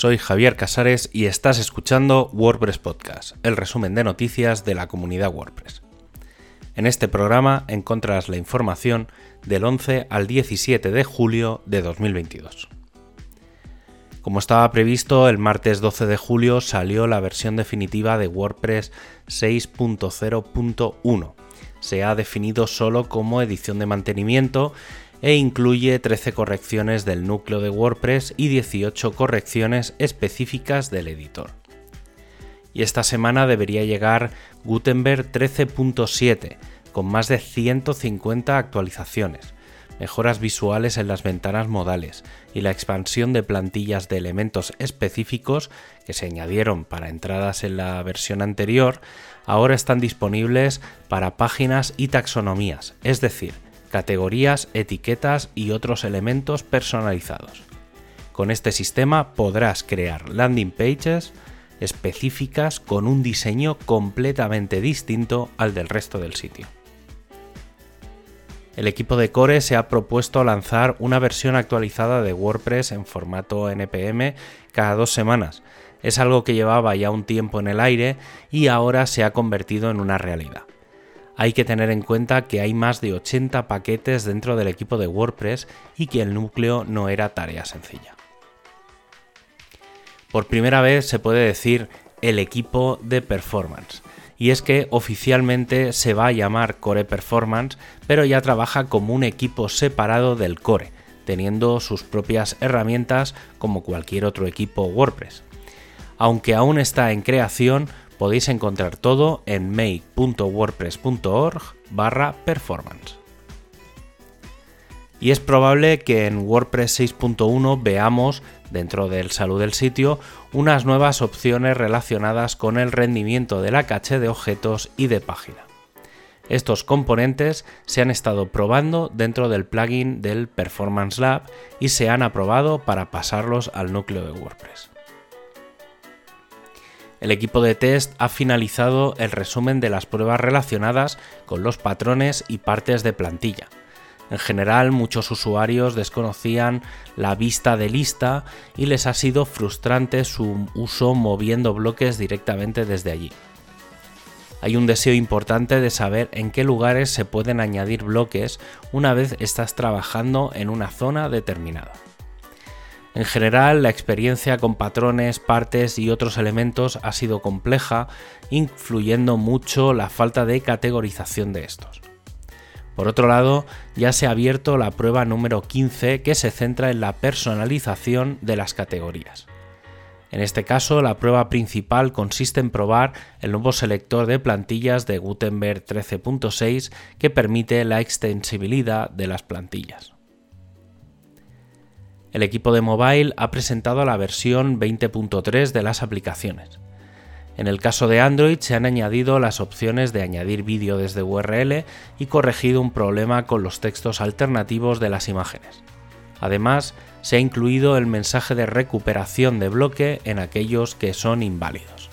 soy Javier Casares y estás escuchando WordPress Podcast, el resumen de noticias de la comunidad WordPress. En este programa encontrarás la información del 11 al 17 de julio de 2022. Como estaba previsto, el martes 12 de julio salió la versión definitiva de WordPress 6.0.1. Se ha definido solo como edición de mantenimiento e incluye 13 correcciones del núcleo de WordPress y 18 correcciones específicas del editor. Y esta semana debería llegar Gutenberg 13.7, con más de 150 actualizaciones, mejoras visuales en las ventanas modales y la expansión de plantillas de elementos específicos que se añadieron para entradas en la versión anterior, ahora están disponibles para páginas y taxonomías, es decir, categorías, etiquetas y otros elementos personalizados. Con este sistema podrás crear landing pages específicas con un diseño completamente distinto al del resto del sitio. El equipo de Core se ha propuesto lanzar una versión actualizada de WordPress en formato NPM cada dos semanas. Es algo que llevaba ya un tiempo en el aire y ahora se ha convertido en una realidad hay que tener en cuenta que hay más de 80 paquetes dentro del equipo de WordPress y que el núcleo no era tarea sencilla. Por primera vez se puede decir el equipo de performance. Y es que oficialmente se va a llamar Core Performance, pero ya trabaja como un equipo separado del Core, teniendo sus propias herramientas como cualquier otro equipo WordPress. Aunque aún está en creación, podéis encontrar todo en make.wordpress.org barra performance. Y es probable que en WordPress 6.1 veamos, dentro del salud del sitio, unas nuevas opciones relacionadas con el rendimiento de la caché de objetos y de página. Estos componentes se han estado probando dentro del plugin del Performance Lab y se han aprobado para pasarlos al núcleo de WordPress el equipo de test ha finalizado el resumen de las pruebas relacionadas con los patrones y partes de plantilla. En general, muchos usuarios desconocían la vista de lista y les ha sido frustrante su uso moviendo bloques directamente desde allí. Hay un deseo importante de saber en qué lugares se pueden añadir bloques una vez estás trabajando en una zona determinada. En general, la experiencia con patrones, partes y otros elementos ha sido compleja, influyendo mucho la falta de categorización de estos. Por otro lado, ya se ha abierto la prueba número 15 que se centra en la personalización de las categorías. En este caso, la prueba principal consiste en probar el nuevo selector de plantillas de Gutenberg 13.6 que permite la extensibilidad de las plantillas. El equipo de mobile ha presentado la versión 20.3 de las aplicaciones. En el caso de Android se han añadido las opciones de añadir vídeo desde URL y corregido un problema con los textos alternativos de las imágenes. Además, se ha incluido el mensaje de recuperación de bloque en aquellos que son inválidos.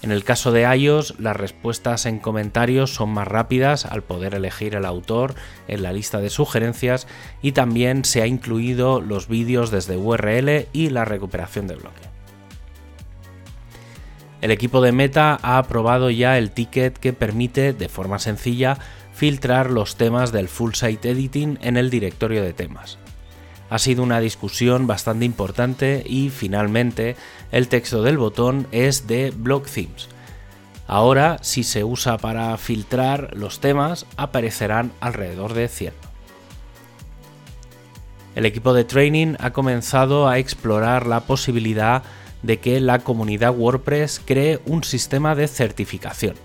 En el caso de iOS, las respuestas en comentarios son más rápidas al poder elegir el autor en la lista de sugerencias y también se ha incluido los vídeos desde URL y la recuperación de bloque. El equipo de Meta ha aprobado ya el ticket que permite, de forma sencilla, filtrar los temas del Full Site Editing en el directorio de temas. Ha sido una discusión bastante importante y finalmente el texto del botón es de Block Themes. Ahora, si se usa para filtrar los temas, aparecerán alrededor de 100. El equipo de training ha comenzado a explorar la posibilidad de que la comunidad WordPress cree un sistema de certificación.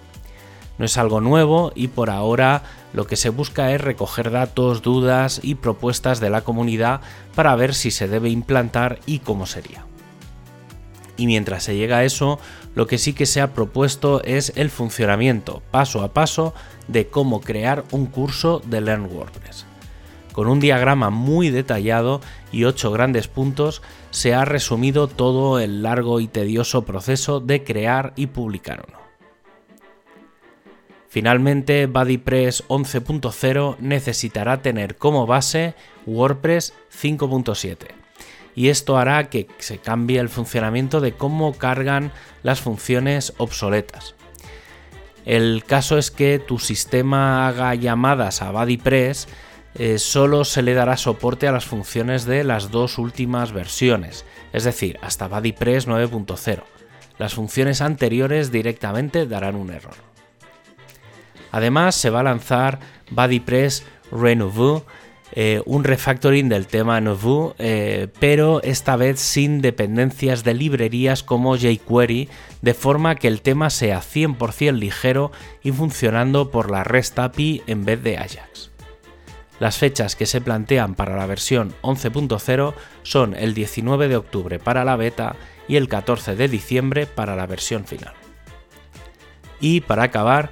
No es algo nuevo y por ahora lo que se busca es recoger datos, dudas y propuestas de la comunidad para ver si se debe implantar y cómo sería. Y mientras se llega a eso, lo que sí que se ha propuesto es el funcionamiento paso a paso de cómo crear un curso de Learn WordPress. Con un diagrama muy detallado y ocho grandes puntos, se ha resumido todo el largo y tedioso proceso de crear y publicar uno. Finalmente, BuddyPress 11.0 necesitará tener como base WordPress 5.7 y esto hará que se cambie el funcionamiento de cómo cargan las funciones obsoletas. El caso es que tu sistema haga llamadas a BuddyPress eh, solo se le dará soporte a las funciones de las dos últimas versiones, es decir, hasta BuddyPress 9.0. Las funciones anteriores directamente darán un error. Además, se va a lanzar BuddyPress Renouveau, eh, un refactoring del tema Nouveau, eh, pero esta vez sin dependencias de librerías como jQuery, de forma que el tema sea 100% ligero y funcionando por la REST API en vez de Ajax. Las fechas que se plantean para la versión 11.0 son el 19 de octubre para la beta y el 14 de diciembre para la versión final. Y para acabar,